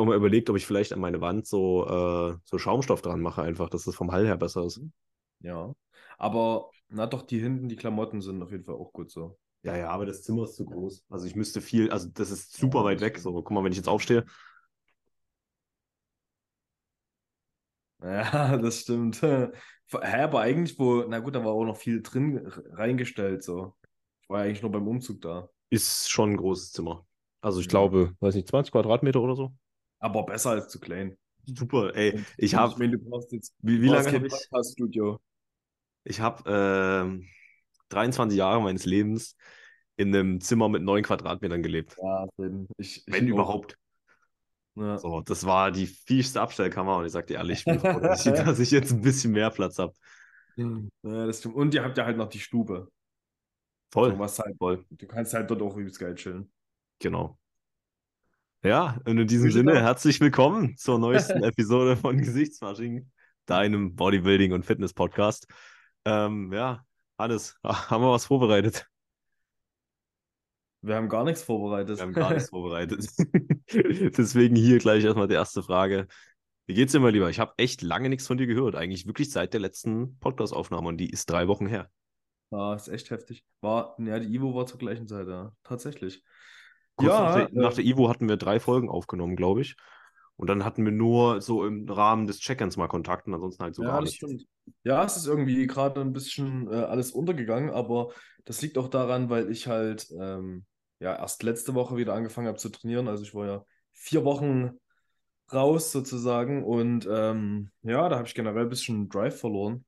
mir auch mal überlegt, ob ich vielleicht an meine Wand so, äh, so Schaumstoff dran mache, einfach, dass es vom Hall her besser ist. Ja. Aber, na doch, die hinten, die Klamotten sind auf jeden Fall auch gut so. Ja, ja, aber das Zimmer ist zu groß. Also ich müsste viel, also das ist super weit weg. So, guck mal, wenn ich jetzt aufstehe. Ja, das stimmt. Hä, aber eigentlich, wo, na gut, da war auch noch viel drin reingestellt, so. Ich war ja eigentlich nur beim Umzug da. Ist schon ein großes Zimmer. Also ich Ja. glaube, weiß nicht, 20 Quadratmeter oder so. Aber besser als zu klein. Super, ey. Ich habe, Ich meine, du brauchst jetzt wie, wie lange habe ich? Podcast-Studio. Ich habe ähm, 23 Jahre meines Lebens in einem Zimmer mit 9 Quadratmetern gelebt. Ja, Finn, ich, ich Wenn auch. überhaupt. Ja. So, das war die fiesste Abstellkammer und ich sag dir ehrlich, ich froh, dass ich, dass ich jetzt ein bisschen mehr Platz habe. Ja, das stimmt. Und ihr habt ja halt noch die Stube. Voll, So, was halt, voll, du kannst halt dort auch übelst geil chillen. genau. Ja, und in diesem Sinne, da. herzlich willkommen zur neuesten Episode von Gesichtswasching, deinem Bodybuilding- und Fitness-Podcast. Ähm, ja, Hannes, haben wir was vorbereitet? Wir haben gar nichts vorbereitet. Wir haben gar nichts vorbereitet. Deswegen hier gleich erstmal die erste Frage. Wie geht's dir mal lieber? Ich habe echt lange nichts von dir gehört. Eigentlich wirklich seit der letzten Podcast-Aufnahme und die ist drei Wochen her. Ja, ist echt heftig. War, ja, die Ivo war zur gleichen Zeit, ja. Tatsächlich. Kurz Ja, nach, der, nach äh, der Ivo hatten wir drei Folgen aufgenommen, glaube ich. Und dann hatten wir nur so im Rahmen des Check-ins mal Kontakt und ansonsten halt so Ja, gar nicht. stimmt. Ja, es ist irgendwie gerade ein bisschen äh, alles untergegangen, aber das liegt auch daran, weil ich halt ähm, ja erst letzte Woche wieder angefangen habe zu trainieren. Also ich war ja vier Wochen raus sozusagen und ähm, ja, da habe ich generell ein bisschen Drive verloren.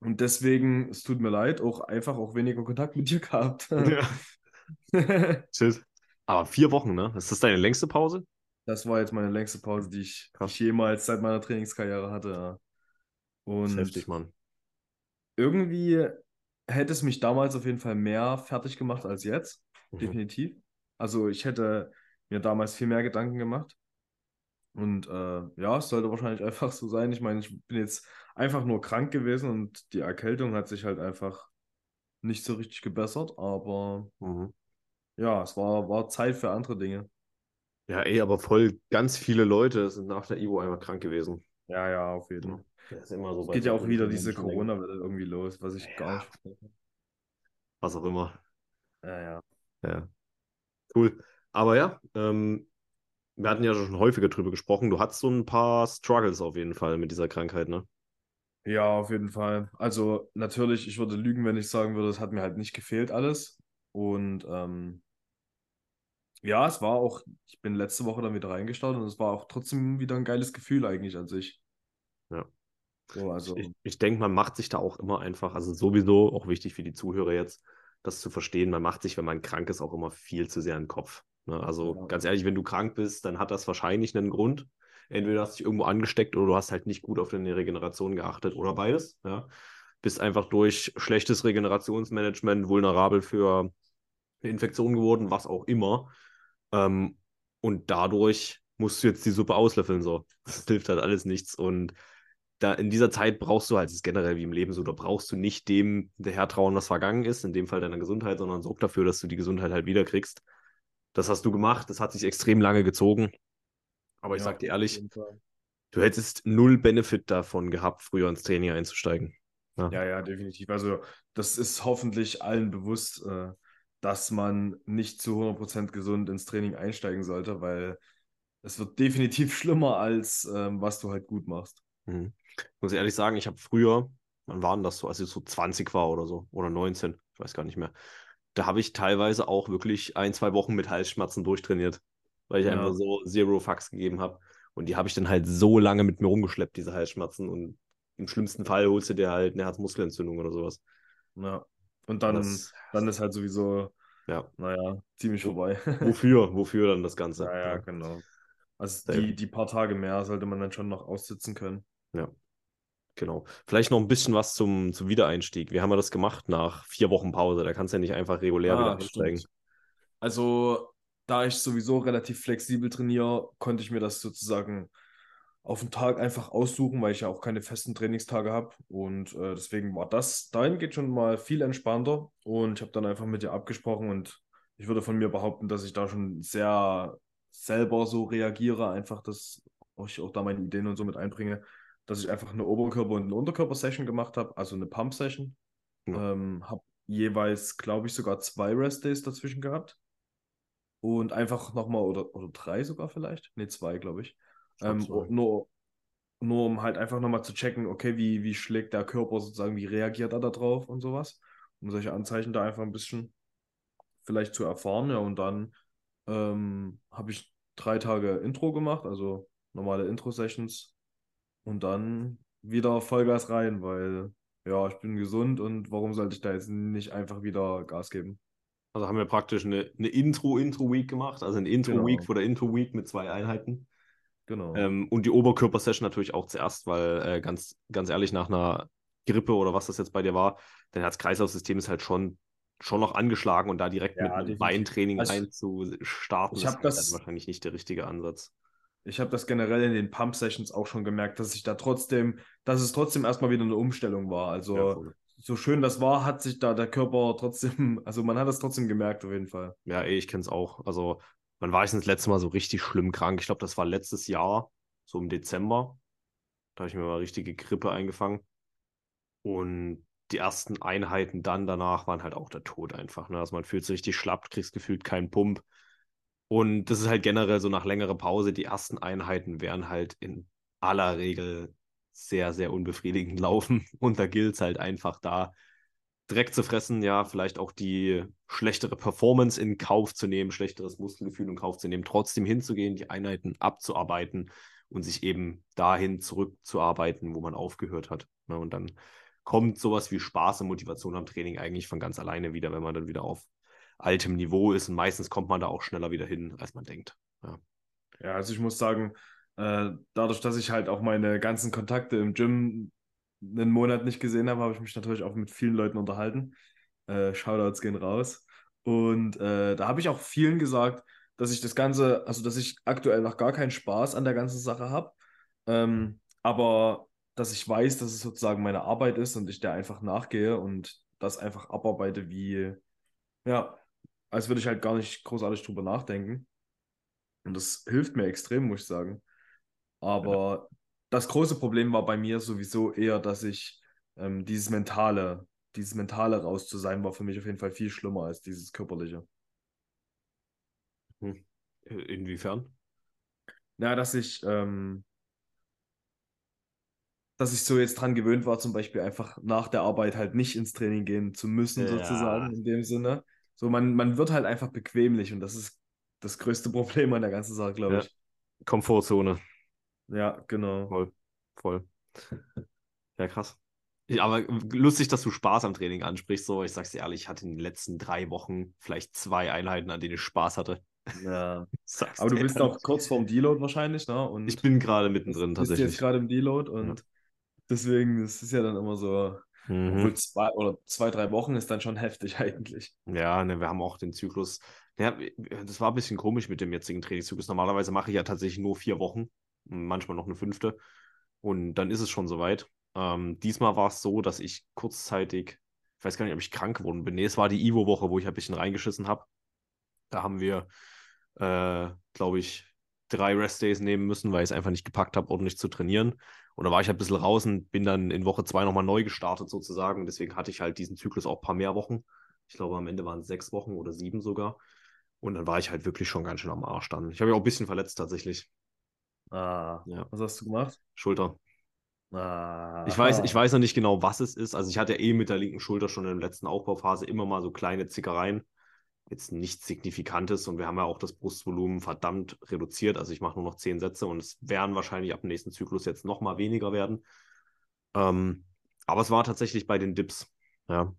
Und deswegen, es tut mir leid, auch einfach auch weniger Kontakt mit dir gehabt. Ja, shit. Aber vier Wochen, ne? Ist das deine längste Pause? Das war jetzt meine längste Pause, die ich, die ich jemals seit meiner Trainingskarriere hatte. Ja. Und heftig, Mann. irgendwie hätte es mich damals auf jeden Fall mehr fertig gemacht als jetzt. Mhm. Definitiv. Also ich hätte mir damals viel mehr Gedanken gemacht. Und äh, ja, es sollte wahrscheinlich einfach so sein. Ich meine, ich bin jetzt einfach nur krank gewesen und die Erkältung hat sich halt einfach nicht so richtig gebessert. Aber Mhm. Ja, es war, war Zeit für andere Dinge. Ja, ey, aber voll ganz viele Leute sind nach der Ivo einfach krank gewesen. Ja, ja, auf jeden Fall. Das ist immer so Es geht ja auch wieder diese. Corona-Welle irgendwie los, was ich gar Ja. nicht verstehe. Was auch immer. Ja, ja. Ja, cool. Aber ja, ähm, wir hatten ja schon häufiger drüber gesprochen. Du hattest so ein paar Struggles auf jeden Fall mit dieser Krankheit, ne? Ja, auf jeden Fall. Also natürlich, ich würde lügen, wenn ich sagen würde, es hat mir halt nicht gefehlt alles. Und ähm, ja, es war auch, ich bin letzte Woche dann wieder reingestartet und es war auch trotzdem wieder ein geiles Gefühl eigentlich an sich. Ja. So, also, Ich, ich denke, man macht sich da auch immer einfach, also sowieso auch wichtig für die Zuhörer jetzt, das zu verstehen, man macht sich, wenn man krank ist, auch immer viel zu sehr in den Kopf. Ne? Also Ja. ganz ehrlich, wenn du krank bist, dann hat das wahrscheinlich einen Grund. Entweder hast du dich irgendwo angesteckt oder du hast halt nicht gut auf deine Regeneration geachtet oder beides. Ja? Bist einfach durch schlechtes Regenerationsmanagement vulnerabel für eine Infektion geworden, was auch immer. Ähm, und dadurch musst du jetzt die Suppe auslöffeln. So. Das hilft halt alles nichts. Und da in dieser Zeit brauchst du halt, das ist generell wie im Leben so, da brauchst du nicht dem hinterher trauen, was vergangen ist, in dem Fall deiner Gesundheit, sondern sorg dafür, dass du die Gesundheit halt wiederkriegst. Das hast du gemacht, das hat sich extrem lange gezogen. Aber ich ja, sag dir ehrlich, du hättest null Benefit davon gehabt, früher ins Training einzusteigen. Ja, ja, definitiv. Also das ist hoffentlich allen bewusst, äh, dass man nicht zu 100% gesund ins Training einsteigen sollte, weil es wird definitiv schlimmer, als ähm, was du halt gut machst. Mhm. Ich muss ehrlich sagen, ich habe früher, wann waren das so, als ich so 20 war oder so, oder 19, ich weiß gar nicht mehr. Da habe ich teilweise auch wirklich ein, zwei Wochen mit Halsschmerzen durchtrainiert, weil ich Ja. einfach so Zero Fucks gegeben habe. Und die habe ich dann halt so lange mit mir rumgeschleppt, diese Halsschmerzen. Und im schlimmsten Fall holst du dir halt eine Herzmuskelentzündung oder sowas. Ja. Und dann, Das- dann ist halt sowieso, Ja. naja, ziemlich vorbei. Wofür? Wofür dann das Ganze? Ja, ja, genau. Also die, die paar Tage mehr sollte man dann schon noch aussitzen können. Ja, genau. Vielleicht noch ein bisschen was zum, zum Wiedereinstieg. Wie haben wir das gemacht nach vier Wochen Pause? Da kannst du ja nicht einfach regulär wieder Ah, einsteigen. stimmt. Also, da ich sowieso relativ flexibel trainiere, konnte ich mir das sozusagen auf den Tag einfach aussuchen, weil ich ja auch keine festen Trainingstage habe. Und äh, deswegen war das dahin geht schon mal viel entspannter. Und ich habe dann einfach mit dir abgesprochen und ich würde von mir behaupten, dass ich da schon sehr, selber so reagiere, einfach, dass ich auch da meine Ideen und so mit einbringe, dass ich einfach eine Oberkörper- und eine Unterkörper-Session gemacht habe, also eine Pump-Session. Ja. Ähm, habe jeweils, glaube ich, sogar zwei Rest-Days dazwischen gehabt. Und einfach nochmal, oder, oder drei sogar vielleicht? Ne, zwei, glaube ich. Ähm, nur, nur um halt einfach nochmal zu checken, okay, wie, wie schlägt der Körper sozusagen, wie reagiert er da drauf und sowas. Um solche Anzeichen da einfach ein bisschen vielleicht zu erfahren. Ja, und dann ähm, habe ich drei Tage Intro gemacht, also normale Intro-Sessions. Und dann wieder Vollgas rein, weil ja, ich bin gesund und warum sollte ich da jetzt nicht einfach wieder Gas geben? Also haben wir praktisch eine, eine Intro-Intro-Week gemacht, also eine Intro-Week Genau. vor der Intro-Week mit zwei Einheiten. Genau. Ähm, und die Oberkörper-Session natürlich auch zuerst, weil äh, ganz, ganz ehrlich, nach einer Grippe oder was das jetzt bei dir war, dein Herz-Kreislauf-System ist halt schon, schon noch angeschlagen und da direkt Ja, mit. Beintraining Also, reinzustarten, ich ist halt das- dann wahrscheinlich nicht der richtige Ansatz. Ich habe das generell in den Pump-Sessions auch schon gemerkt, dass ich da trotzdem, dass es trotzdem erstmal wieder eine Umstellung war. Also Ja, voll. so schön das war, hat sich da der Körper trotzdem, also man hat es trotzdem gemerkt auf jeden Fall. Ja, ey, ich kenne es auch. Also, wann war ich denn das letzte Mal so richtig schlimm krank? Ich glaube, das war letztes Jahr, so im Dezember. Da habe ich mir mal richtige Grippe eingefangen. Und die ersten Einheiten dann danach waren halt auch der Tod einfach. Ne? Also man fühlt sich richtig schlapp, kriegst gefühlt keinen Pump. Und das ist halt generell so nach längerer Pause. Die ersten Einheiten werden halt in aller Regel sehr, sehr unbefriedigend laufen. Und da gilt es halt einfach da, Dreck zu fressen, ja, vielleicht auch die schlechtere Performance in Kauf zu nehmen, schlechteres Muskelgefühl in Kauf zu nehmen, trotzdem hinzugehen, die Einheiten abzuarbeiten und sich eben dahin zurückzuarbeiten, wo man aufgehört hat. Ne? Und dann kommt sowas wie Spaß und Motivation am Training eigentlich von ganz alleine wieder, wenn man dann wieder auf altem Niveau ist. Und meistens kommt man da auch schneller wieder hin, als man denkt. Ja, also ich muss sagen, äh, dadurch, dass ich halt auch meine ganzen Kontakte im Gym einen Monat nicht gesehen habe, habe ich mich natürlich auch mit vielen Leuten unterhalten. Äh, Shoutouts gehen raus. Und äh, da habe ich auch vielen gesagt, dass ich das Ganze, also dass ich aktuell noch gar keinen Spaß an der ganzen Sache habe. Ähm, aber dass ich weiß, dass es sozusagen meine Arbeit ist und ich der einfach nachgehe und das einfach abarbeite, wie, ja, als würde ich halt gar nicht großartig drüber nachdenken. Und das hilft mir extrem, muss ich sagen. Aber das große Problem war bei mir sowieso eher, dass ich ähm, dieses Mentale, dieses Mentale raus zu sein, war für mich auf jeden Fall viel schlimmer als dieses Körperliche. Hm. Inwiefern? Ja, dass ich, ähm, dass ich so jetzt dran gewöhnt war, zum Beispiel einfach nach der Arbeit halt nicht ins Training gehen zu müssen, Ja. sozusagen, in dem Sinne. So, man, man wird halt einfach bequemlich und das ist das größte Problem an der ganzen Sache, glaube Ja. ich. Komfortzone. Ja, genau. Voll. Voll. Ja, krass. Ja, aber lustig, dass du Spaß am Training ansprichst. So, ich sag's dir ehrlich, ich hatte in den letzten drei Wochen vielleicht zwei Einheiten, an denen ich Spaß hatte. Ja. Sag's Aber du bist auch kurz vorm Deload wahrscheinlich, ne? Und Ich bin gerade mittendrin tatsächlich. jetzt gerade im Deload und deswegen, das ist ja dann immer so, Mhm. zwei oder zwei, drei Wochen ist dann schon heftig eigentlich. Ja, ne, wir haben auch den Zyklus. Ja, das war ein bisschen komisch mit dem jetzigen Trainingszyklus. Normalerweise mache ich ja tatsächlich nur vier Wochen, manchmal noch eine fünfte. Und dann ist es schon soweit. Ähm, diesmal war es so, dass ich kurzzeitig, ich weiß gar nicht, ob ich krank geworden bin. Nee, es war die Ivo-Woche, wo ich ein bisschen reingeschissen habe. Da haben wir, äh, glaube ich, drei Rest-Days nehmen müssen, weil ich es einfach nicht gepackt habe, ordentlich zu trainieren. Und da war ich halt ein bisschen raus und bin dann in Woche zwei nochmal neu gestartet sozusagen. Deswegen hatte ich halt diesen Zyklus auch ein paar mehr Wochen. Ich glaube, am Ende waren es sechs Wochen oder sieben sogar. Und dann war ich halt wirklich schon ganz schön am Arsch dann. Ich habe ja auch ein bisschen verletzt tatsächlich. Ah, Ja. was hast du gemacht? Schulter. Ah, Ich weiß, ich weiß noch nicht genau, was es ist. Also ich hatte eh mit der linken Schulter schon in der letzten Aufbauphase immer mal so kleine Zickereien. Jetzt nichts Signifikantes und wir haben ja auch das Brustvolumen verdammt reduziert. Also ich mache nur noch zehn Sätze und es werden wahrscheinlich ab dem nächsten Zyklus jetzt noch mal weniger werden. Ähm, aber es war tatsächlich bei den Dips. Ja,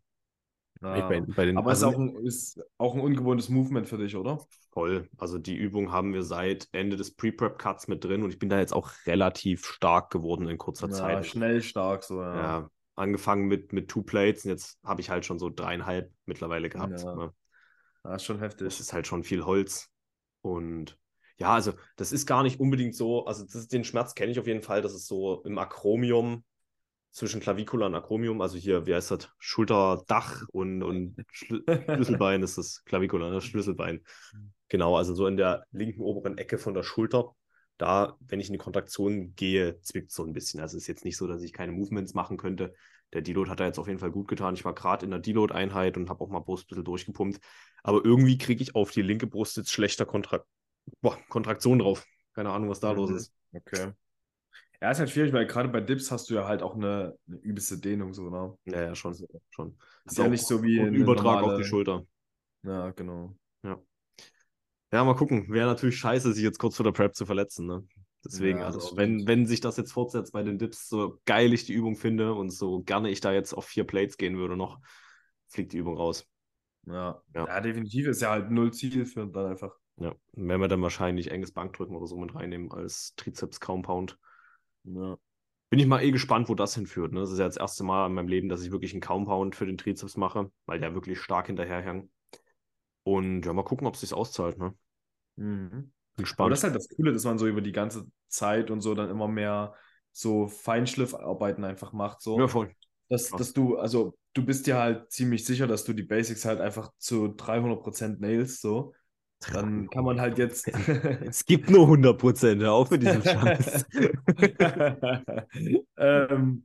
Ah. bei, bei den, Aber es also ist auch, ein, ist auch ein ungewohntes Movement für dich, oder? Voll. Also die Übung haben wir seit Ende des Pre-Prep-Cuts mit drin und ich bin da jetzt auch relativ stark geworden in kurzer Ja, Zeit. schnell, stark, so, ja. Ja, angefangen mit, mit Two Plates und jetzt habe ich halt schon so dreieinhalb mittlerweile gehabt. Ja. Ne? Das ist schon heftig. Das ist halt schon viel Holz. Und ja, also das ist gar nicht unbedingt so, also das, den Schmerz kenne ich auf jeden Fall, das ist so im Akromium zwischen Clavicula und Akromium, also hier, wie heißt das, Schulterdach und, und Schlü Schlüsselbein ist das, Clavicula, das Schlüsselbein. Genau, also so in der linken oberen Ecke von der Schulter. Da, wenn ich in die Kontraktion gehe, zwickt so ein bisschen. Also es ist jetzt nicht so, dass ich keine Movements machen könnte. Der Deload hat da jetzt auf jeden Fall gut getan. Ich war gerade in der Deload-Einheit und habe auch mal Brust ein bisschen durchgepumpt. Aber irgendwie kriege ich auf die linke Brust jetzt schlechter Kontra Boah, Kontraktion drauf. Keine Ahnung, was da mhm. los ist. Okay. Ja, ist halt schwierig, weil gerade bei Dips hast du ja halt auch eine, eine übelste Dehnung, so, ne? Ja, ja, schon. schon. Ist, ist ja nicht so wie ein Übertrag normale... auf die Schulter. Ja, genau. Ja. Mal gucken. Wäre natürlich scheiße, sich jetzt kurz vor der Prep zu verletzen, ne? Deswegen, ja, also wenn, wenn sich das jetzt fortsetzt bei den Dips, so geil ich die Übung finde und so gerne ich da jetzt auf vier Plates gehen würde noch, fliegt die Übung raus. Ja, ja. ja definitiv ist ja halt null Ziel für dann einfach. Ja, werden wir dann wahrscheinlich enges Bankdrücken oder so mit reinnehmen als Trizeps-Compound. Ja. Bin ich mal eh gespannt, wo das hinführt. Ne? Das ist ja das erste Mal in meinem Leben, dass ich wirklich einen Compound für den Trizeps mache, weil der wirklich stark hinterherhängt. Und ja, mal gucken, ob es sich auszahlt. Ne? Mhm. Bin gespannt. Aber das ist halt das Coole, dass man so über die ganze Zeit und so dann immer mehr so Feinschliffarbeiten einfach macht. So. Ja, voll. Dass, dass du, also du bist dir halt ziemlich sicher, dass du die Basics halt einfach zu 300% nailst, so. Dann kann man halt jetzt. es gibt nur 100 Prozent, hör auf mit diesem Scheiß. ähm,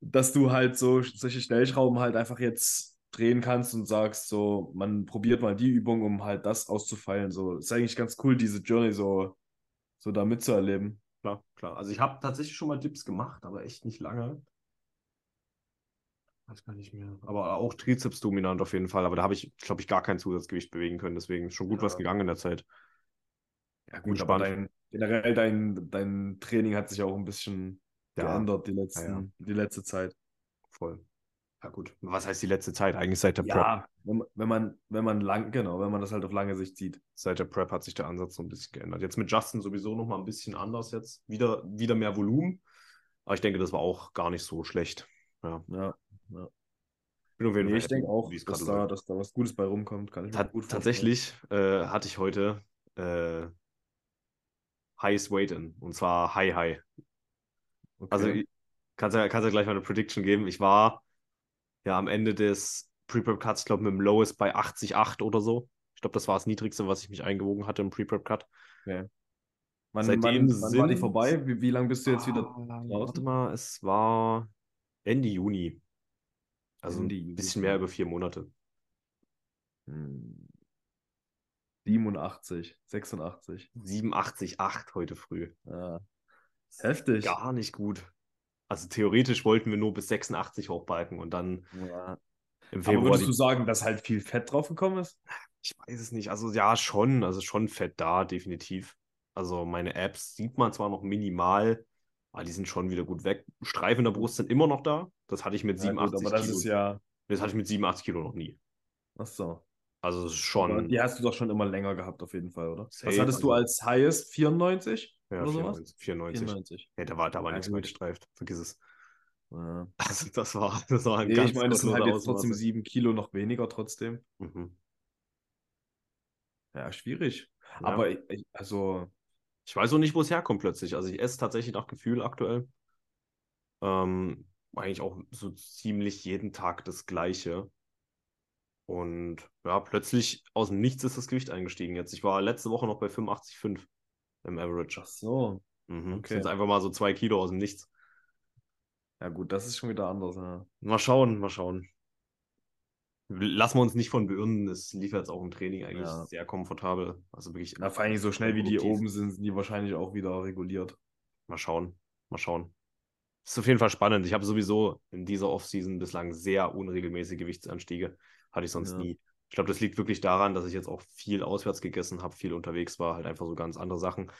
dass du halt so solche Stellschrauben halt einfach jetzt drehen kannst und sagst, so, man probiert mal die Übung, um halt das auszufeilen. So, ist eigentlich ganz cool, diese Journey so, so da mitzuerleben. Klar, klar. Also ich habe tatsächlich schon mal Dips gemacht, aber echt nicht lange. Weiß gar nicht mehr. Aber auch Trizeps dominant auf jeden Fall. Aber da habe ich, glaube ich, gar kein Zusatzgewicht bewegen können. Deswegen ist schon gut ja. was gegangen in der Zeit. Ja, gut, aber dein, generell dein, dein Training hat sich auch ein bisschen ja. geändert die, letzten, ja, die letzte Zeit. Voll. Ja, gut. Was heißt die letzte Zeit? Eigentlich seit der Prep. Ja, wenn, wenn, man, wenn man lang, genau, wenn man das halt auf lange Sicht sieht. Seit der Prep hat sich der Ansatz so ein bisschen geändert. Jetzt mit Justin sowieso nochmal ein bisschen anders jetzt. Wieder, wieder mehr Volumen. Aber ich denke, das war auch gar nicht so schlecht. Ja. ja. Ja. Nee, ich denke auch, dass da, dass da was Gutes bei rumkommt. Kann ich Ta gut tatsächlich äh, hatte ich heute äh, Highest Weight in. Und zwar High High. Okay. Also kannst du ja, kannst ja gleich mal eine Prediction geben. Ich war ja am Ende des Pre-Prep-Cuts, ich glaube, mit dem Lowest bei 80,8 oder so. Ich glaube, das war das Niedrigste, was ich mich eingewogen hatte im Pre-Prep-Cut. Okay. Wann, Seitdem wann, wann sind... war die vorbei? Wie, wie lange bist du jetzt wieder ah, draußen? Warte mal, es war Ende Juni. Also Ende ein bisschen mehr über vier Monate. 87, 86. 87, 8 heute früh. Ja. Heftig. Gar nicht gut. Also theoretisch wollten wir nur bis 86 hochbalken und dann ja. im Februar. Aber würdest du sagen, dass halt viel Fett drauf gekommen ist? Ich weiß es nicht. Also ja, schon. Also schon Fett da, definitiv. Also meine Apps sieht man zwar noch minimal, aber die sind schon wieder gut weg. Streifen in der Brust sind immer noch da. Das hatte ich mit ja, 87 gut, aber das Kilo. Ist ja... Das hatte ich mit 87 Kilo noch nie. Ach so. Also schon. Aber die hast du doch schon immer länger gehabt, auf jeden Fall, oder? Safe, Was hattest also... du als Highest? 94? Ja, oder 94. 94. 94. Ja, da war, da war ja, nichts mehr gestreift. Vergiss es. Ja. Also das war, das war ein nee, ganz Ich meine, das sind halt jetzt trotzdem 7 Kilo noch weniger trotzdem. Mhm. Ja, schwierig. Ja. Aber ich, also ich weiß auch nicht, wo es herkommt plötzlich. Also ich esse tatsächlich nach Gefühl aktuell. Ähm, eigentlich auch so ziemlich jeden Tag das Gleiche. Und ja, plötzlich aus dem Nichts ist das Gewicht eingestiegen jetzt. Ich war letzte Woche noch bei 85,5 im Average. Ach so. Mhm. Okay. Das sind einfach mal so zwei Kilo aus dem Nichts. Ja, gut, das ist schon wieder anders. Ja. Mal schauen, mal schauen lassen wir uns nicht von beirren. Es lief jetzt auch im Training eigentlich ja. sehr komfortabel. Also wirklich. Na, vor allem so schnell wie die oben sind, sind die wahrscheinlich auch wieder reguliert. Mal schauen. Mal schauen. Ist auf jeden Fall spannend. Ich habe sowieso in dieser Offseason bislang sehr unregelmäßige Gewichtsanstiege. Hatte ich sonst ja. nie. Ich glaube, das liegt wirklich daran, dass ich jetzt auch viel auswärts gegessen habe, viel unterwegs war, halt einfach so ganz andere Sachen.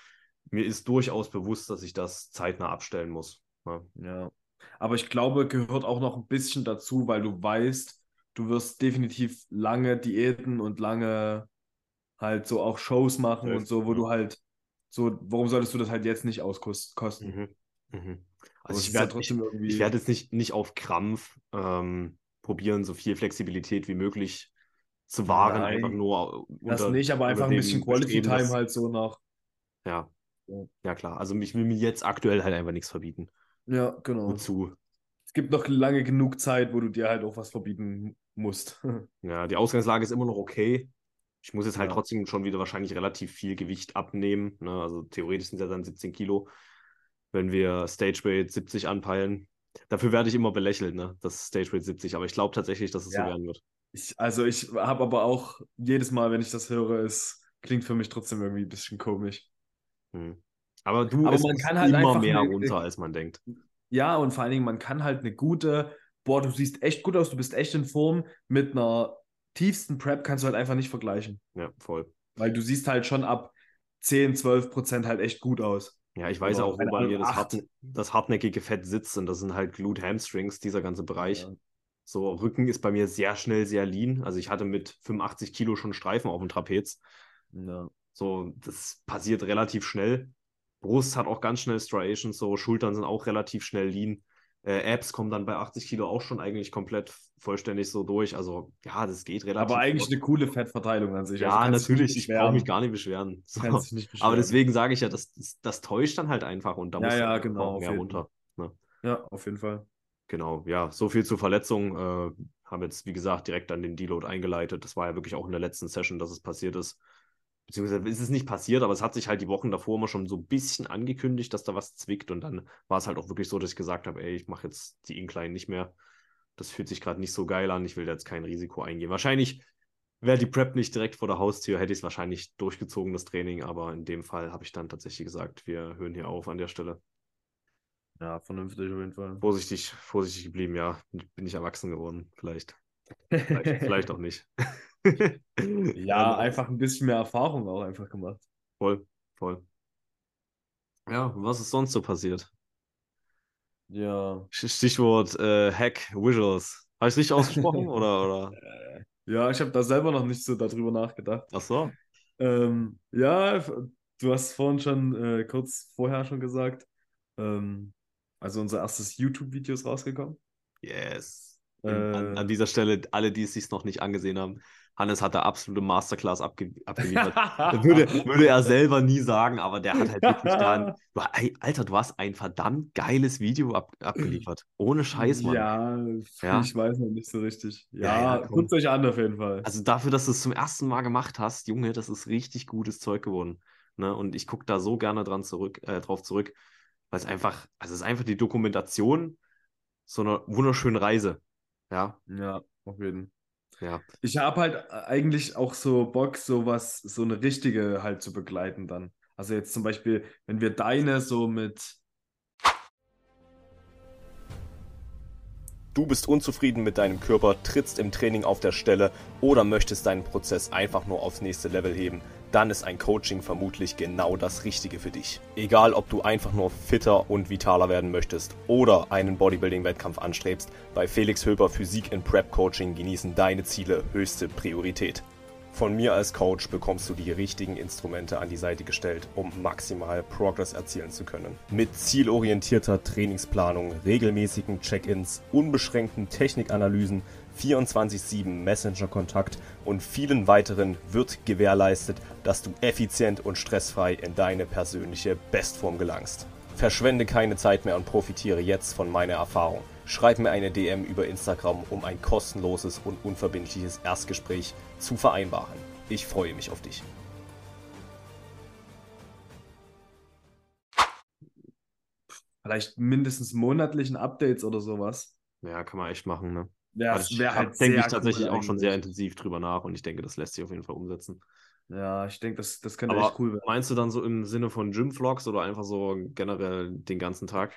Mir ist durchaus bewusst, dass ich das zeitnah abstellen muss. Ja. Ne? ja. Aber ich glaube, gehört auch noch ein bisschen dazu, weil du weißt, du wirst definitiv lange Diäten und lange halt so auch Shows machen ja, und so, wo du halt so, warum solltest du das halt jetzt nicht auskosten? Mhm. Mhm. Also ich werde ja irgendwie... ich werd jetzt nicht, nicht auf Krampf ähm, probieren, so viel Flexibilität wie möglich zu wahren, Nein, einfach nur unter, Das nicht, aber einfach ein bisschen Quality Time das... halt so nach. Ja. ja. klar. Also ich will mir jetzt aktuell halt einfach nichts verbieten. Ja, genau. Wozu? Es gibt noch lange genug Zeit, wo du dir halt auch was verbieten musst. ja, die Ausgangslage ist immer noch okay. Ich muss jetzt halt Ja. trotzdem schon wieder wahrscheinlich relativ viel Gewicht abnehmen. Ne? Also theoretisch sind es ja dann 17 Kilo, wenn wir Stageweight 70 anpeilen. Dafür werde ich immer belächelt, ne? Das Stageweight 70, aber ich glaube tatsächlich, dass es Ja. so werden wird. Ich, also ich habe aber auch jedes Mal, wenn ich das höre, es klingt für mich trotzdem irgendwie ein bisschen komisch. Hm. Aber du, Aber man kann halt immer mehr eine- runter, als man denkt. Ja, und vor allen Dingen, man kann halt eine gute, boah, du siehst echt gut aus, du bist echt in Form, mit einer tiefsten Prep kannst du halt einfach nicht vergleichen. Ja, voll. Weil du siehst halt schon ab 10, 12 Prozent halt echt gut aus. Ja, ich weiß Oder auch, wo bei mir das hartnäckige Fett sitzt und das sind halt Glute Hamstrings, dieser ganze Bereich. Ja. So, Rücken ist bei mir sehr schnell sehr lean. Also ich hatte mit 85 Kilo schon Streifen auf dem Trapez. Ja. So, das passiert relativ schnell. Brust hat auch ganz schnell Striations, so Schultern sind auch relativ schnell lean. Äh, Abs kommen dann bei 80 Kilo auch schon eigentlich komplett vollständig so durch. Also ja, das geht relativ Aber eigentlich flott. eine coole Fettverteilung an sich. Ja, Also kannst dich natürlich, ich brauche mich gar nicht beschweren. So. Nicht Aber beschweren. deswegen sage ich ja, das, das, das täuscht dann halt einfach und da Ja, muss ja, dann genau, mehr runter. Ne? Ja, auf jeden Fall. Genau, ja, so viel zur Verletzung. Äh, haben jetzt, wie gesagt, direkt dann den Deload eingeleitet. Das war ja wirklich auch in der letzten Session, dass es passiert ist. Beziehungsweise ist es nicht passiert, aber es hat sich halt die Wochen davor immer schon so ein bisschen angekündigt, dass da was zwickt. Und dann war es halt auch wirklich so, dass ich gesagt habe, ey, ich mache jetzt die Incline nicht mehr. Das fühlt sich gerade nicht so geil an. Ich will da jetzt kein Risiko eingehen. Wahrscheinlich wäre die Prep nicht direkt vor der Haustür, hätte ich es wahrscheinlich durchgezogen, das Training. Aber in dem Fall habe ich dann tatsächlich gesagt, wir hören hier auf an der Stelle. Ja, vernünftig auf jeden Fall. Vorsichtig, vorsichtig geblieben, ja. Bin ich erwachsen geworden, vielleicht. Vielleicht, vielleicht auch nicht. Ja, einfach ein bisschen mehr Erfahrung auch einfach gemacht. Voll, voll. Ja, was ist sonst so passiert? Ja. Stichwort äh, Hack Visuals. Habe ich es richtig ausgesprochen? oder, oder? Ja, ich habe da selber noch nicht so darüber nachgedacht. Ach so. Ähm, ja, du hast vorhin schon äh, kurz vorher schon gesagt, ähm, also unser erstes YouTube-Video ist rausgekommen. Yes. Äh, an, an dieser Stelle, alle, die es sich noch nicht angesehen haben, Hannes hat da absolute Masterclass abge abgeliefert. Das würde, würde er selber nie sagen, aber der hat halt wirklich da. Alter, du hast ein verdammt geiles Video ab, abgeliefert. Ohne Scheiß, Mann. Ja, Ja? ich weiß noch nicht so richtig. Ja, Ja, ja, euch an auf jeden Fall. Also dafür, dass du es zum ersten Mal gemacht hast, Junge, das ist richtig gutes Zeug geworden. Ne? Und ich gucke da so gerne dran zurück, äh, drauf zurück, weil es einfach, also es ist einfach die Dokumentation so einer wunderschönen Reise. Ja, Ja, auf jeden ja. Ich habe halt eigentlich auch so Bock, sowas, so eine richtige halt zu begleiten dann. Also jetzt zum Beispiel, wenn wir deine so mit Du bist unzufrieden mit deinem Körper, trittst im Training auf der Stelle oder möchtest deinen Prozess einfach nur aufs nächste Level heben, dann ist ein Coaching vermutlich genau das Richtige für dich. Egal, ob du einfach nur fitter und vitaler werden möchtest oder einen Bodybuilding-Wettkampf anstrebst, bei Felix Höber Physik in Prep Coaching genießen deine Ziele höchste Priorität. Von mir als Coach bekommst du die richtigen Instrumente an die Seite gestellt, um maximal Progress erzielen zu können. Mit zielorientierter Trainingsplanung, regelmäßigen Check-ins, unbeschränkten Technikanalysen, 24-7 Messenger-Kontakt und vielen weiteren wird gewährleistet, dass du effizient und stressfrei in deine persönliche Bestform gelangst. Verschwende keine Zeit mehr und profitiere jetzt von meiner Erfahrung. Schreib mir eine DM über Instagram, um ein kostenloses und unverbindliches Erstgespräch zu vereinbaren. Ich freue mich auf dich. vielleicht mindestens monatlichen Updates oder sowas. Ja, kann man echt machen, ne? Ja, das ich wäre halt denke ich tatsächlich cool auch schon sehr intensiv drüber nach und ich denke, das lässt sich auf jeden Fall umsetzen. Ja, ich denke, das, das könnte Aber echt cool werden. meinst du dann so im Sinne von Gym-Vlogs oder einfach so generell den ganzen Tag?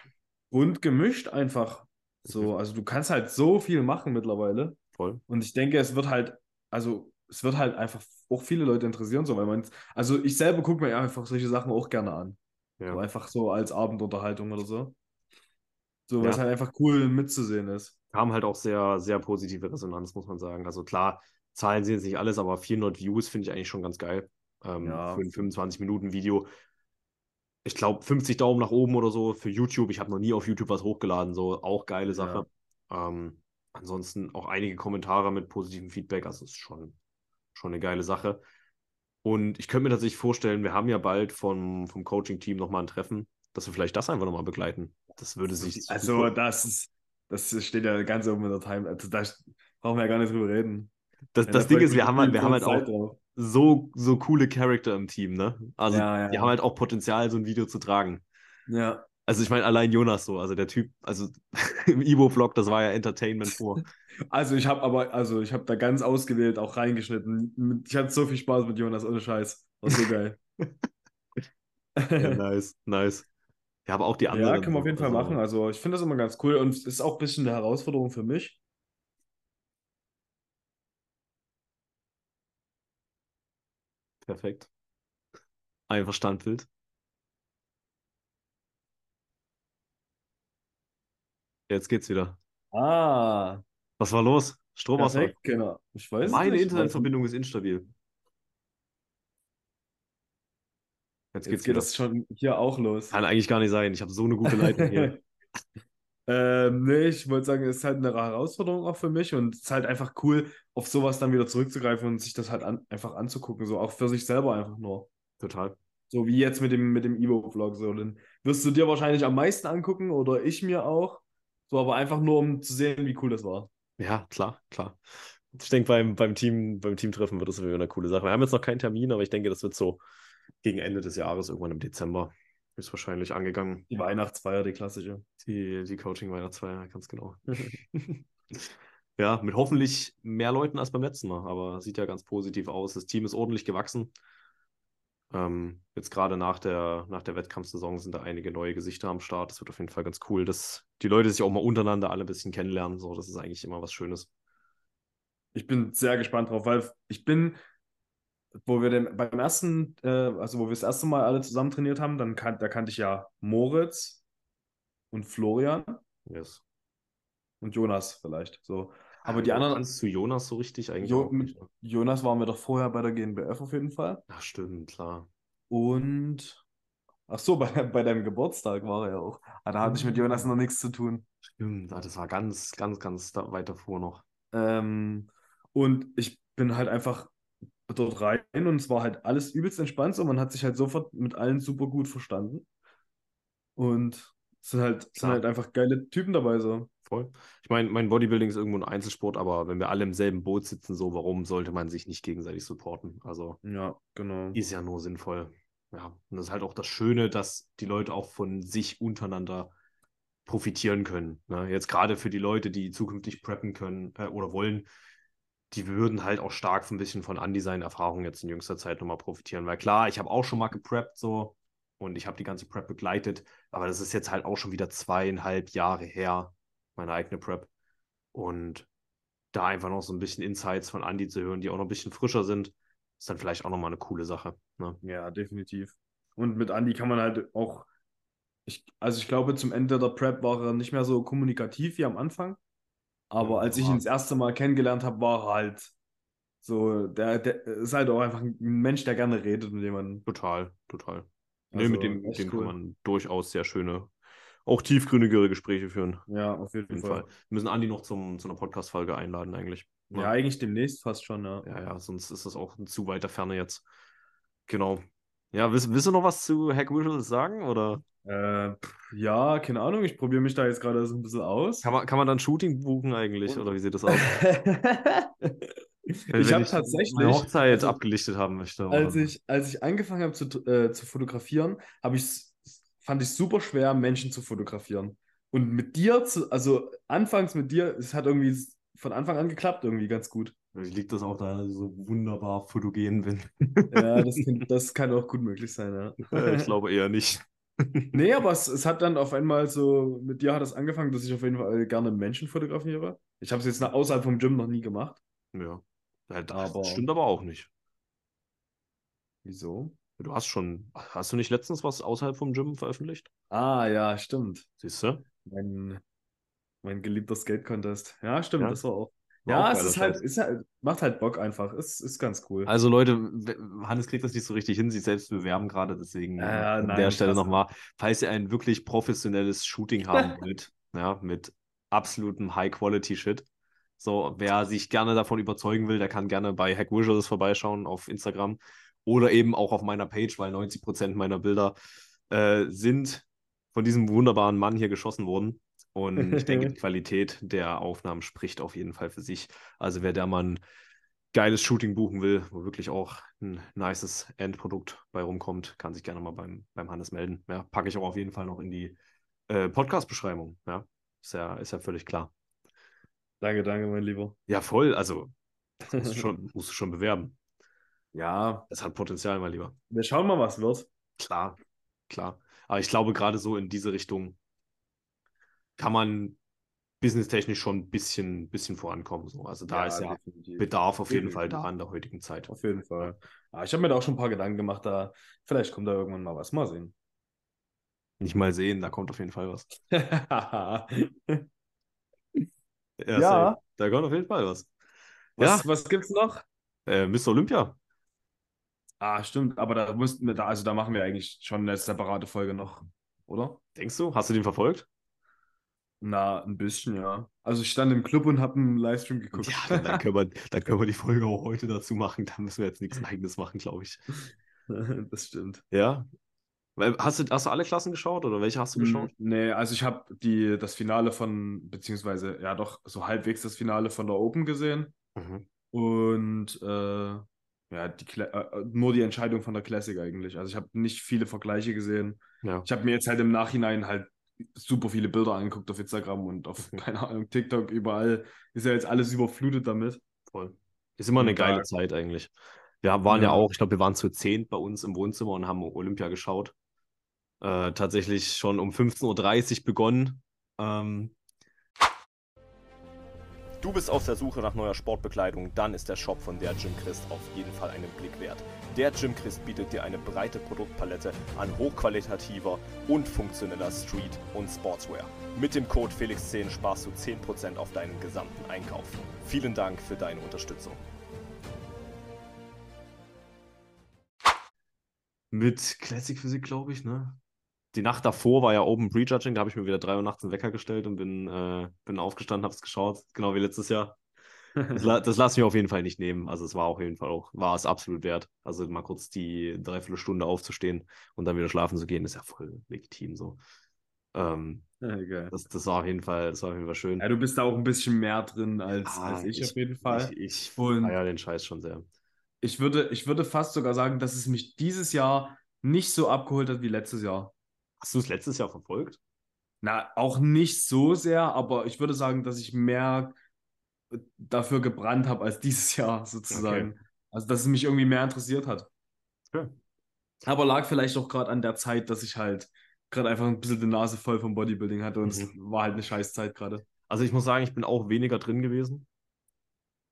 Und gemischt einfach. So, also du kannst halt so viel machen mittlerweile. Voll. Und ich denke, es wird halt, also es wird halt einfach auch viele Leute interessieren, so, weil man, also ich selber gucke mir einfach solche Sachen auch gerne an. Ja. So einfach so als Abendunterhaltung oder so. So, weil Ja. es halt einfach cool mitzusehen ist. haben halt auch sehr, sehr positive Resonanz, muss man sagen. Also klar, Zahlen sind jetzt nicht alles, aber 400 Views finde ich eigentlich schon ganz geil. Ähm, Ja. Für ein 25-Minuten-Video. Ich glaube, 50 Daumen nach oben oder so für YouTube. Ich habe noch nie auf YouTube was hochgeladen, so auch geile Sache. Ähm, ansonsten auch einige Kommentare mit positivem Feedback, also ist schon, schon eine geile Sache. Und ich könnte mir tatsächlich vorstellen, wir haben ja bald vom, vom Coaching-Team nochmal ein Treffen, dass wir vielleicht das einfach nochmal begleiten. Das würde sich. Also, super- das das steht ja ganz oben in der Time. Also, da brauchen wir ja gar nicht drüber reden. das, Ja, das da Ding ist, wir haben, halt- wir haben halt auch. drauf. So, so coole Charakter im Team, ne? Also Ja, ja. die haben halt auch Potenzial, so ein Video zu tragen. Ja. Also ich meine, allein Jonas so, also der Typ, also im Ibo-Vlog, das war ja Entertainment pur. Also ich habe aber, also ich habe da ganz ausgewählt auch reingeschnitten. Ich hatte so viel Spaß mit Jonas, ohne Scheiß. War so geil. Ja, nice, nice. Ja, aber auch die anderen. Ja, können wir auf jeden Fall also, machen. Also ich finde das immer ganz cool und ist auch ein bisschen eine Herausforderung für mich. Perfekt. Einfach Standbild. Jetzt geht's wieder. Ah, Was war los? Stromausfall. perfekt, genau. Ich weiß es Meine nicht. Internetverbindung ist instabil. Jetzt Jetzt geht's geht wieder. das schon hier auch los. Kann eigentlich gar nicht sein. Ich habe so eine gute Leitung hier. Ähm, nee, ich wollte sagen, es ist halt eine Herausforderung auch für mich und es ist halt einfach cool, auf sowas dann wieder zurückzugreifen und sich das halt an, einfach anzugucken, so auch für sich selber einfach nur. Total. So wie jetzt mit dem, mit dem Evo-Vlog. So, den wirst du dir wahrscheinlich am meisten angucken oder ich mir auch. So, aber einfach nur, um zu sehen, wie cool das war. Ja, klar, klar. Ich denke, beim, beim Team, beim Teamtreffen wird das wieder eine coole Sache. Wir haben jetzt noch keinen Termin, aber ich denke, das wird so gegen Ende des Jahres, irgendwann im Dezember, ist wahrscheinlich angegangen. Die Weihnachtsfeier, die klassische. Die, die Coaching-Weihnachtsfeier, ganz genau. ja, mit hoffentlich mehr Leuten als beim letzten Mal, aber sieht ja ganz positiv aus. Das Team ist ordentlich gewachsen. Ähm, jetzt gerade nach der, nach der Wettkampfsaison sind da einige neue Gesichter am Start. Das wird auf jeden Fall ganz cool, dass die Leute sich auch mal untereinander alle ein bisschen kennenlernen. So, das ist eigentlich immer was Schönes. Ich bin sehr gespannt drauf, weil ich bin, wo wir den, beim ersten, äh, also wo wir das erste Mal alle zusammen trainiert haben, dann kan da kannte ich ja Moritz und Florian Yes. und Jonas vielleicht. So. Aber die anderen, Kannst du Jonas so richtig eigentlich Jo nicht, ne? Jonas waren wir doch vorher bei der GNBF auf jeden Fall. Ach, stimmt, klar. Und ach so, bei, bei deinem Geburtstag war er ja auch. Ah, da hatte ich mit Jonas noch nichts zu tun. Stimmt, ah, das war ganz, ganz, ganz weit davor noch. Ähm, und ich bin halt einfach dort rein und es war halt alles übelst entspannt so. Man hat sich halt sofort mit allen super gut verstanden. Und es sind halt, sind halt einfach geile Typen dabei so. Voll. Ich meine, mein Bodybuilding ist irgendwo ein Einzelsport, aber wenn wir alle im selben Boot sitzen, so, warum sollte man sich nicht gegenseitig supporten? Also Ja, genau. ist ja nur sinnvoll. Ja, und das ist halt auch das Schöne, dass die Leute auch von sich untereinander profitieren können. Ne? Jetzt gerade für die Leute, die zukünftig preppen können äh, oder wollen, die würden halt auch stark ein bisschen von Erfahrungen jetzt in jüngster Zeit nochmal profitieren. Weil klar, ich habe auch schon mal gepreppt so und ich habe die ganze Prep begleitet, aber das ist jetzt halt auch schon wieder zweieinhalb Jahre her, meine eigene Prep. Und da einfach noch so ein bisschen Insights von Andi zu hören, die auch noch ein bisschen frischer sind, ist dann vielleicht auch nochmal eine coole Sache. Ne? Ja, definitiv. Und mit Andy kann man halt auch, ich, also ich glaube, zum Ende der Prep war er nicht mehr so kommunikativ wie am Anfang. Aber Ja, als ich ihn das erste Mal kennengelernt habe, war er halt so, der, der ist halt auch einfach ein Mensch, der gerne redet mit jemandem. Total, total. Also, nee, mit dem, mit dem cool. kann man durchaus sehr schöne, auch tiefgründigere Gespräche führen. Auf Ja, auf jeden, jeden Fall. Fall. Wir müssen Andi noch zum, zu einer Podcast-Folge einladen, eigentlich. Ja, eigentlich demnächst fast schon, ja. ja, ja, sonst ist das auch in zu weiter Ferne jetzt. Genau. Ja, willst, willst du noch was zu Hack Visuals sagen? Oder Äh, ja, keine Ahnung, ich probiere mich da jetzt gerade so ein bisschen aus. kann man, kann man dann Shooting buchen eigentlich? Oder wie sieht das aus? Wenn- ich habe tatsächlich, meine Hochzeit also- abgelichtet haben möchte. Als ich, als ich angefangen habe zu, äh, zu fotografieren, habe ich fand ich super schwer, Menschen zu fotografieren. Und mit dir, zu, also anfangs mit dir, es hat irgendwie von Anfang an geklappt, irgendwie ganz gut. Vielleicht liegt das auch daran, dass ich so wunderbar fotogen bin. Ja, das kann, das kann auch gut möglich sein, ja. ich glaube eher nicht. Nee, aber es, es hat dann auf einmal so, mit dir hat es angefangen, dass ich auf jeden Fall gerne Menschen fotografiere. Ich habe es jetzt außerhalb vom Gym noch nie gemacht. Ja. Ja, Das Aber- stimmt aber auch nicht. Wieso? Du hast schon, hast du nicht letztens was außerhalb vom Gym veröffentlicht? Ah, ja, stimmt. Siehst du? Mein, mein geliebter Skate-Contest. Ja, stimmt, Ja. das war auch. Ja, es ist halt, ist halt, macht halt Bock einfach. Ist, ist ganz cool. Also Leute, Hannes kriegt das nicht so richtig hin, sich selbst bewerben gerade, deswegen Ja, an nein, der Stelle nochmal, falls ihr ein wirklich professionelles Shooting haben wollt, ja, mit absolutem High-Quality-Shit, so, wer sich gerne davon überzeugen will, der kann gerne bei Hack Visuals vorbeischauen auf Instagram oder eben auch auf meiner Page, weil 90% meiner Bilder äh, sind von diesem wunderbaren Mann hier geschossen worden. Und ich denke, die Qualität der Aufnahmen spricht auf jeden Fall für sich. Also wer der Mann geiles Shooting buchen will, wo wirklich auch ein nices Endprodukt bei rumkommt, kann sich gerne mal beim, beim Hannes melden. Ja, packe ich auch auf jeden Fall noch in die äh, Podcast-Beschreibung. Ja, ist ja, ist ja völlig klar. Danke, danke, mein Lieber. Ja, voll. Also, das musst du schon, musst du schon bewerben. Ja, Das hat Potenzial, mein Lieber. wir schauen mal, was wird. Klar, klar. Aber ich glaube, gerade so in diese Richtung kann man businesstechnisch schon ein bisschen, bisschen vorankommen. So. Also da ist ja definitiv. Bedarf auf jeden Fall da in der heutigen Zeit. Auf jeden Fall. Ah, ich habe mir da auch schon ein paar Gedanken gemacht, da vielleicht kommt da irgendwann mal was. Mal sehen. Nicht mal sehen, da kommt auf jeden Fall was. was, Ja, Ja. Da kommt auf jeden Fall was. Ja, was gibt's noch? äh, Mr. Olympia. Ah, stimmt, aber da mussten wir da, also da machen wir eigentlich schon eine separate Folge noch, oder? Denkst du? Hast du den verfolgt? Na, ein bisschen, ja. Also ich stand im Club und habe einen Livestream geguckt. Ja, dann, dann, können wir, dann können wir die Folge auch heute dazu machen. Da müssen wir jetzt nichts Eigenes machen, glaube ich. das stimmt. Ja. Hast du, hast du alle Klassen geschaut oder welche hast du geschaut? Mm, Nee, also ich habe die das Finale von, beziehungsweise ja doch so halbwegs das Finale von der Open gesehen Mhm. und äh, ja, die äh, nur die Entscheidung von der Classic eigentlich. Also ich habe nicht viele Vergleiche gesehen. Ja. Ich habe mir jetzt halt im Nachhinein halt super viele Bilder angeguckt auf Instagram und auf, Mhm. keine Ahnung, TikTok, überall ist ja jetzt alles überflutet damit. Voll. Ist immer eine Und geile da- Zeit eigentlich. Wir waren ja, Ja. auch, ich glaube, wir waren zu zehn bei uns im Wohnzimmer und haben Olympia geschaut. Äh, tatsächlich schon um 15.30 Uhr begonnen. Ähm, Du bist auf der Suche nach neuer Sportbekleidung, dann ist der Shop von der Jim Christ auf jeden Fall einen Blick wert. Der Jim Christ bietet dir eine breite Produktpalette an hochqualitativer und funktioneller Street- und Sportswear. Mit dem Code Felix10 sparst du 10% auf deinen gesamten Einkauf. Vielen Dank für deine Unterstützung. mit Classic Physik, glaube ich, ne? Die Nacht davor war ja Open Prejudging, da habe ich mir wieder drei Uhr nachts einen Wecker gestellt und bin, äh, bin aufgestanden, habe es geschaut, genau wie letztes Jahr. Das, la das lasse ich mir auf jeden Fall nicht nehmen. Also es war auf jeden Fall auch, war es absolut wert. Also mal kurz die Dreiviertelstunde aufzustehen und dann wieder schlafen zu gehen, ist ja voll legitim so. Ähm, Ja, das, das war auf jeden Fall, das war auf jeden Fall schön. Ja, du bist da auch ein bisschen mehr drin als, Ah, als ich, auf jeden Fall. Ich, ich Und- feiere den Scheiß schon sehr. Ich würde, ich würde fast sogar sagen, dass es mich dieses Jahr nicht so abgeholt hat wie letztes Jahr. Hast du es letztes Jahr verfolgt? Na, auch nicht so sehr, aber ich würde sagen, dass ich mehr dafür gebrannt habe als dieses Jahr sozusagen. Also, dass es mich irgendwie mehr interessiert hat. Ja. Aber lag vielleicht auch gerade an der Zeit, dass ich halt gerade einfach ein bisschen die Nase voll vom Bodybuilding hatte und es war halt eine Scheißzeit gerade. Also ich muss sagen, ich bin auch weniger drin gewesen.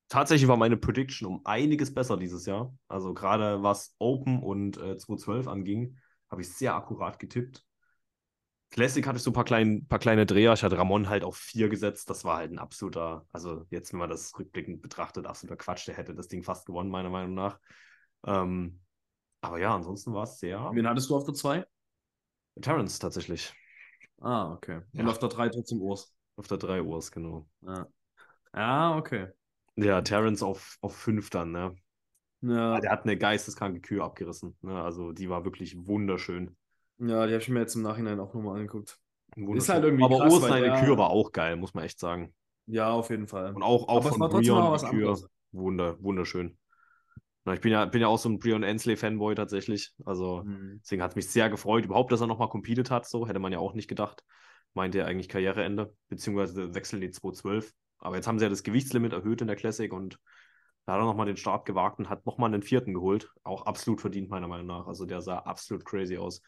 Tatsächlich war meine Prediction um einiges besser dieses Jahr. Also gerade was Open und äh, 212 anging, habe ich sehr akkurat getippt. Classic hatte ich so ein paar, klein, paar kleine Dreher. Ich hatte Ramon halt auf vier gesetzt. Das war halt ein absoluter, also jetzt, wenn man das rückblickend betrachtet, absoluter Quatsch. Der hätte das Ding fast gewonnen, meiner Meinung nach. Ähm, aber ja, ansonsten war es sehr. Wen hattest du auf der 2? Terrence tatsächlich. Ah, okay. Und Ja. auf der 3 trotzdem Urs. Auf der 3 Uhr, genau. Ah. ah, okay. Ja, Terrence auf, auf 5 dann, ne? Ja, Ah, Der hat eine geisteskranke Kühe abgerissen. Ne? Also die war wirklich wunderschön. Ja die habe ich mir jetzt im Nachhinein auch nochmal angeguckt. wunderschön. halt irgendwie Aber krass, Urs weil seine der- Kühe war auch geil, muss man echt sagen. Ja, auf jeden Fall. Und auch, auch Aber von war trotzdem Brion anderes. Wunder, wunderschön. Na, ich bin ja, bin ja auch so ein Brion Ensley-Fanboy tatsächlich. Also Mhm. deswegen hat es mich sehr gefreut, überhaupt, dass er nochmal competed hat. So hätte man ja auch nicht gedacht. Meinte er eigentlich Karriereende, beziehungsweise wechseln die 212. Aber jetzt haben sie ja das Gewichtslimit erhöht in der Classic und da hat er nochmal den Start gewagt und hat nochmal einen vierten geholt. Auch absolut verdient, meiner Meinung nach. Also der sah absolut crazy aus.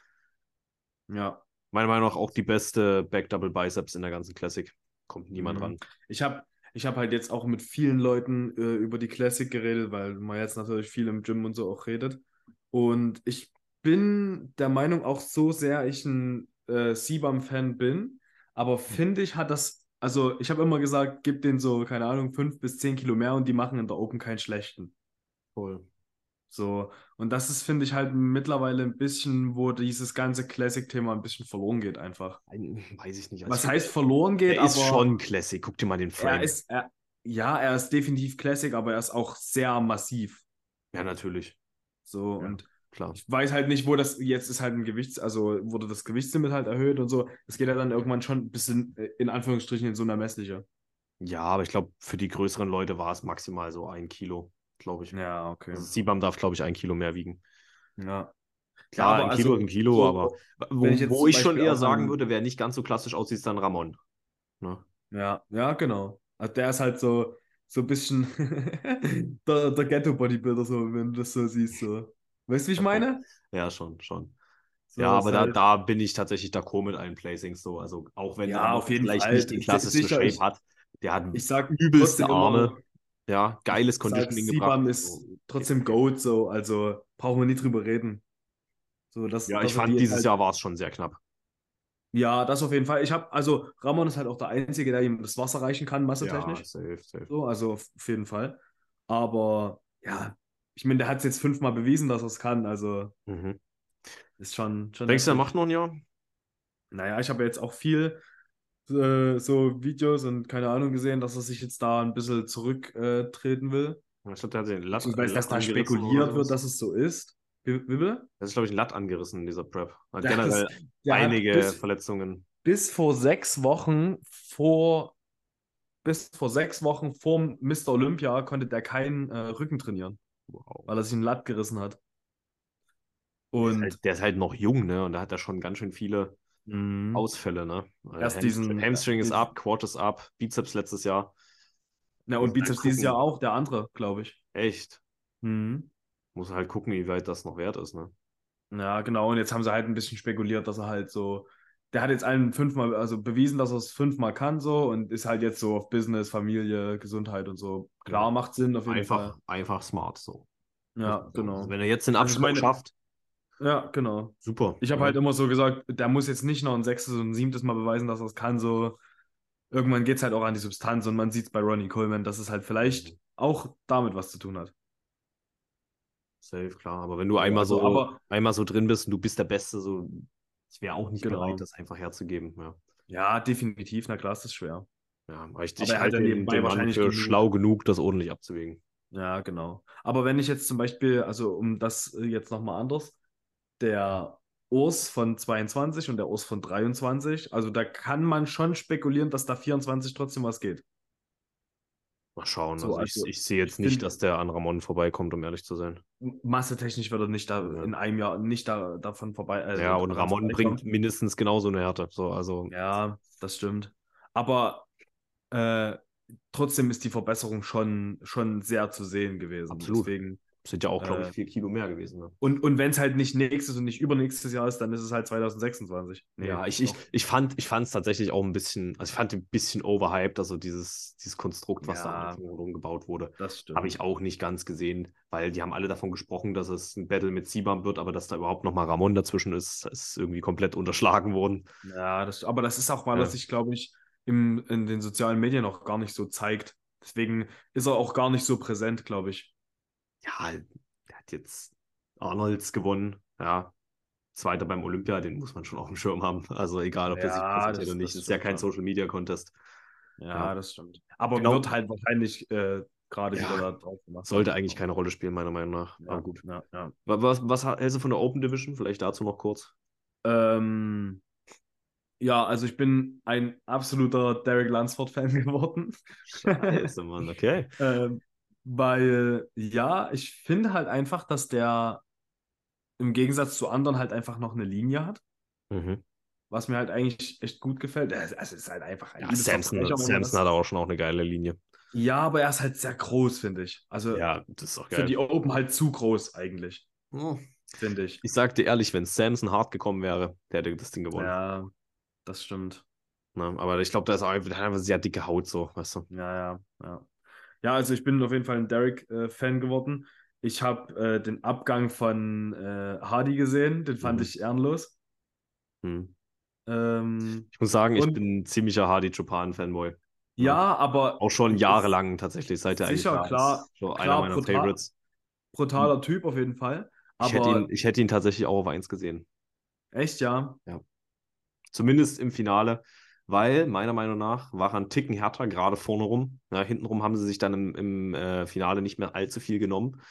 Ja, Meiner Meinung nach auch die beste Back Double Biceps in der ganzen Classic. Kommt niemand Mhm. ran. ich habe ich hab halt jetzt auch mit vielen Leuten äh, über die Classic geredet, weil man jetzt natürlich viel im Gym und so auch redet. Und ich bin der Meinung, auch so sehr ich ein äh, Sibam-Fan bin, aber finde ich, hat das, also ich habe immer gesagt, gib den so, keine Ahnung, fünf bis zehn Kilo mehr und die machen in der Open keinen schlechten. Voll. So, und das ist, finde ich, halt mittlerweile ein bisschen, wo dieses ganze Classic-Thema ein bisschen verloren geht, einfach. Weiß ich nicht. Also Was heißt verloren geht, er ist schon Classic. Guck dir mal den Frame. er ist, er, ja, er ist definitiv Classic, aber er ist auch sehr massiv. ja, natürlich. So, Ja. und Klar. ich weiß halt nicht, wo das, jetzt ist halt ein Gewichts, also wurde das Gewichtslimit halt erhöht und so. Es geht ja dann irgendwann schon ein bisschen, äh, in Anführungsstrichen, in so einer messliche. Ja, aber ich glaube, für die größeren Leute war es maximal so ein Kilo. Glaube ich. Ja, okay. Also Sibam darf, glaube ich, ein Kilo mehr wiegen. Ja. Klar, aber ein Kilo, also, ein Kilo, so, aber wo, ich wo ich schon eher sagen würde, wer nicht ganz so klassisch aussieht, ist dann Ramon. Ne? Ja, ja, genau. Also der ist halt so, so ein bisschen der, der Ghetto-Bodybuilder, so, wenn du das so siehst. So. Weißt du, wie ich meine? Ja, schon, schon. So, ja, aber da, halt- da bin ich tatsächlich d'accord mit allen Placings so. Also auch wenn Ja, Ramon auf jeden vielleicht Fall. nicht den Si- klassischen Shape hat, der hat Ich sag übelste trotzdem immer, Arme, ja, geiles Conditioning Sibam gebracht. ist So. trotzdem Goat, so, also brauchen wir nie drüber reden. So, das, Ja, dass ich fand die dieses halt, Jahr war es schon sehr knapp. Ja, das auf jeden Fall. Ich habe, also Ramon ist halt auch der Einzige, der ihm das Wasser reichen kann, Ja, massetechnisch. safe, safe. So, also auf jeden Fall. Aber ja, ich meine, der hat es jetzt fünfmal bewiesen, dass er es kann. Also Mhm. ist schon, schon Denkst du, er macht noch ein Jahr? Naja, ich habe jetzt auch viel äh, so Videos und keine Ahnung gesehen, dass er sich jetzt da ein bisschen zurücktreten äh, will. Ich glaube, der hat den Latt, Beziehungsweise, dass Latt da angerissen spekuliert wird, dass es so ist. Wie, wie bitte? Das ist, glaube ich, ein Latt angerissen in dieser Prep. Hat Der hat generell Der hat einige bis, Verletzungen. bis vor sechs Wochen vor bis vor sechs Wochen vor Mr. Olympia konnte der keinen äh, Rücken trainieren, Wow. weil er sich einen Latt gerissen hat. Der ist, Und halt, der ist halt noch jung, ne? Und da hat er schon ganz schön viele Mhm. Ausfälle, ne? Also Erst Hamstring, diesen- Hamstring ist ab, Quad ist ab, Bizeps letztes Jahr. ja, und halt Bizeps dieses. Jahr auch, der andere, glaube ich. Echt. Mhm. Muss halt gucken, wie weit das noch wert ist, ne? Ja, genau. Und jetzt haben sie halt ein bisschen spekuliert, dass er halt so. Der hat jetzt allen fünfmal, also bewiesen, dass er es fünfmal kann, so und ist halt jetzt so auf Business, Familie, Gesundheit und so. Klar, Ja. macht Sinn auf jeden Einfach, Fall. einfach smart so. Ja, Also, genau. Wenn er jetzt den Also meine- schafft, Ja, genau. super. Ich habe Ja. halt immer so gesagt, der muss jetzt nicht noch ein sechstes und ein siebtes Mal beweisen, dass er es kann. So, irgendwann geht es halt auch an die Substanz und man sieht es bei Ronnie Coleman, dass es halt vielleicht Mhm. auch damit was zu tun hat. Safe, klar. Aber wenn du einmal Also, so, aber- einmal so drin bist und du bist der Beste, so, ich wäre auch nicht Genau. bereit, das einfach herzugeben. Ja. Ja, definitiv. Na klar, ist das schwer. Ja, aber ich, Aber ich halte den, den wahrscheinlich für genug. schlau genug, das ordentlich abzuwägen. Ja, genau. Aber wenn ich jetzt zum Beispiel, also um das äh, jetzt nochmal anders, der Urs von 22 und der Urs von 23, also da kann man schon spekulieren, dass da 24 trotzdem was geht. Mal schauen. So, also ich, also, ich sehe jetzt ich nicht, dass der an Ramon vorbeikommt, um ehrlich zu sein. Massetechnisch wird er nicht da Ja. in einem Jahr nicht da, davon vorbei. äh, ja, und Ramon bringt mindestens genauso eine Härte. So, also, Ja, das stimmt. Aber äh, trotzdem ist die Verbesserung schon, schon sehr zu sehen gewesen. Absolut. Deswegen, sind ja auch, glaube Äh, ich, vier Kilo mehr gewesen. Ne? und und wenn es halt nicht nächstes und nicht übernächstes Jahr ist, dann ist es halt 2026. Nee, Ja, ich, ich, ich fand ich es tatsächlich auch ein bisschen, also ich fand ein bisschen overhyped, also dieses, dieses Konstrukt, was da Ja. Anfang rumgebaut wurde. Das stimmt. Habe ich auch nicht ganz gesehen, weil die haben alle davon gesprochen, dass es ein Battle mit Sibam wird, aber dass da überhaupt nochmal Ramon dazwischen ist, ist irgendwie komplett unterschlagen worden. Ja, das, aber das ist auch, weil Ja. er sich, glaube ich, im, in den sozialen Medien auch gar nicht so zeigt. Deswegen ist er auch gar nicht so präsent, glaube ich. Ja, der hat jetzt Arnolds gewonnen, ja. Zweiter beim Olympia, den muss man schon auf dem Schirm haben. Also egal, ob der sich Ja, präsentiert das- oder nicht, das ist ja kein. Social Media Contest. Ja, Ja. das stimmt. Aber Genau. wird halt wahrscheinlich äh, gerade Ja. wieder da drauf gemacht. Sollte eigentlich keine Rolle spielen, meiner Meinung nach. Ja, Aber gut. Ja, ja. Wa- Was, was hältst du von der Open Division? Vielleicht dazu noch kurz. Ähm, ja, also ich bin ein absoluter Derek Lunsford-Fan geworden. Scheiße, Mann, okay. Ähm, weil, ja, ich finde halt einfach, dass der im Gegensatz zu anderen halt einfach noch eine Linie hat, Mhm. was mir halt eigentlich echt gut gefällt. Also es ist halt einfach ein Ja, Samson, Samson hat auch schon auch eine geile Linie. Ja, aber er ist halt sehr groß, finde ich. Also Ja, das ist auch für geil. die Open halt zu groß eigentlich, Oh. finde ich. Ich sag dir ehrlich, wenn Samson hart gekommen wäre, der hätte das Ding gewonnen. Ja, das stimmt. Ne? Aber ich glaube, da ist auch einfach sehr dicke Haut, so, weißt du. Ja, ja, ja. Ja, also ich bin auf jeden Fall ein Derek-Fan geworden. Ich habe äh, den Abgang von äh, Hardy gesehen, den fand Mhm. ich ehrenlos. Hm. Ähm, Ich muss sagen, ich bin ein ziemlicher Hardy Chopin-Fanboy. ja, aber Auch schon jahrelang tatsächlich, seit er Sicher, eigentlich da klar, ist. So einer klar, meiner brutal. Favorites. brutaler Typ auf jeden Fall. Ich hätte, Aber ihn, ich hätte ihn tatsächlich auch auf 1 gesehen. echt, ja. Zumindest im Finale, weil meiner Meinung nach war er ein Ticken härter, gerade vorne rum. Ja, hintenrum haben sie sich dann im, im äh, Finale nicht mehr allzu viel genommen.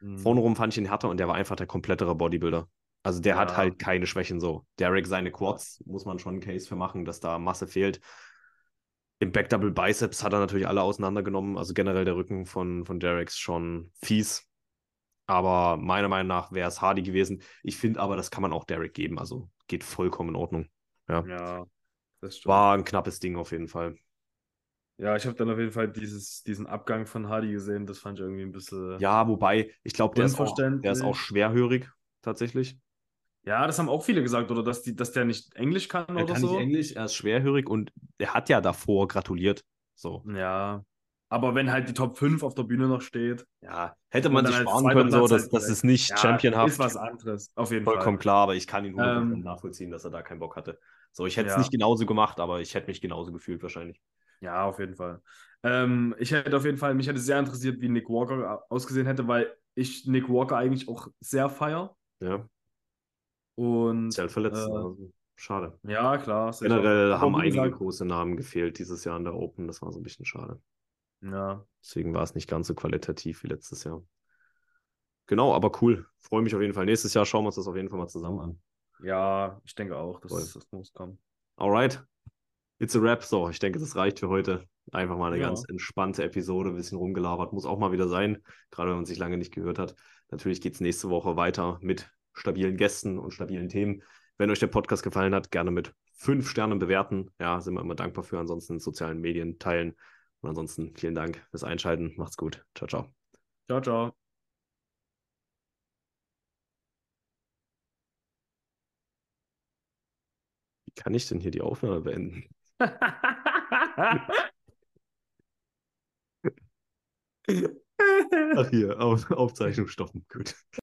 Mhm. Vorne rum fand ich ihn härter und der war einfach der komplettere Bodybuilder. Also der hat Ja. halt keine Schwächen so. Derek, seine Quads, muss man schon einen Case für machen, dass da Masse fehlt. Im Backdouble Biceps hat er natürlich alle auseinandergenommen. Also generell der Rücken von, von Derek ist schon fies. Aber meiner Meinung nach wäre es Hardy gewesen. Ich finde aber, das kann man auch Derek geben. Also geht vollkommen in Ordnung. Ja. Ja. War ein knappes Ding auf jeden Fall. Ja, ich habe dann auf jeden Fall dieses, diesen Abgang von Hardy gesehen. Das fand ich irgendwie ein bisschen. Ja, wobei, ich glaube, der, ist auch- der ist auch schwerhörig, tatsächlich. Ja, das haben auch viele gesagt, oder dass, die, dass der nicht Englisch kann Er oder kann so. nicht Englisch, er ist schwerhörig und er hat ja davor gratuliert. So. Ja. Aber wenn halt die Top 5 auf der Bühne noch steht, Ja, hätte man sich sparen können, so, Platz das, halt ist nicht ja, championhaft. ist was anderes. Auf jeden Vollkommen Fall. klar, aber ich kann ihn 100% Ähm, nachvollziehen, dass er da keinen Bock hatte. So, ich hätte es Ja. nicht genauso gemacht, aber ich hätte mich genauso gefühlt wahrscheinlich. Ja, auf jeden Fall. Ähm, ich hätte auf jeden Fall, mich hätte sehr interessiert, wie Nick Walker ausgesehen hätte, weil ich Nick Walker eigentlich auch sehr feier. Ja, Und halt verletzt. äh, also, schade. ja, klar. Generell haben einige gesagt, große Namen gefehlt dieses Jahr in der Open. Das war so ein bisschen schade. Ja, Deswegen war es nicht ganz so qualitativ wie letztes Jahr. Genau, aber cool. Freue mich auf jeden Fall. Nächstes Jahr schauen wir uns das auf jeden Fall mal zusammen an. Ja, ich denke auch, dass Voll. das muss kommen. Alright. It's a wrap. So, ich denke, das reicht für heute. Einfach mal eine Ja. ganz entspannte Episode, ein bisschen rumgelabert. Muss auch mal wieder sein, gerade wenn man sich lange nicht gehört hat. Natürlich geht es nächste Woche weiter mit stabilen Gästen und stabilen Themen. Wenn euch der Podcast gefallen hat, gerne mit fünf Sternen bewerten. Ja, sind wir immer dankbar für. Ansonsten in sozialen Medien teilen. Und ansonsten vielen Dank fürs Einschalten. Macht's gut. Ciao, ciao. Ciao, ciao. Wie kann ich denn hier die Aufnahme beenden? Ach hier, Auf Aufzeichnung stoppen. Gut.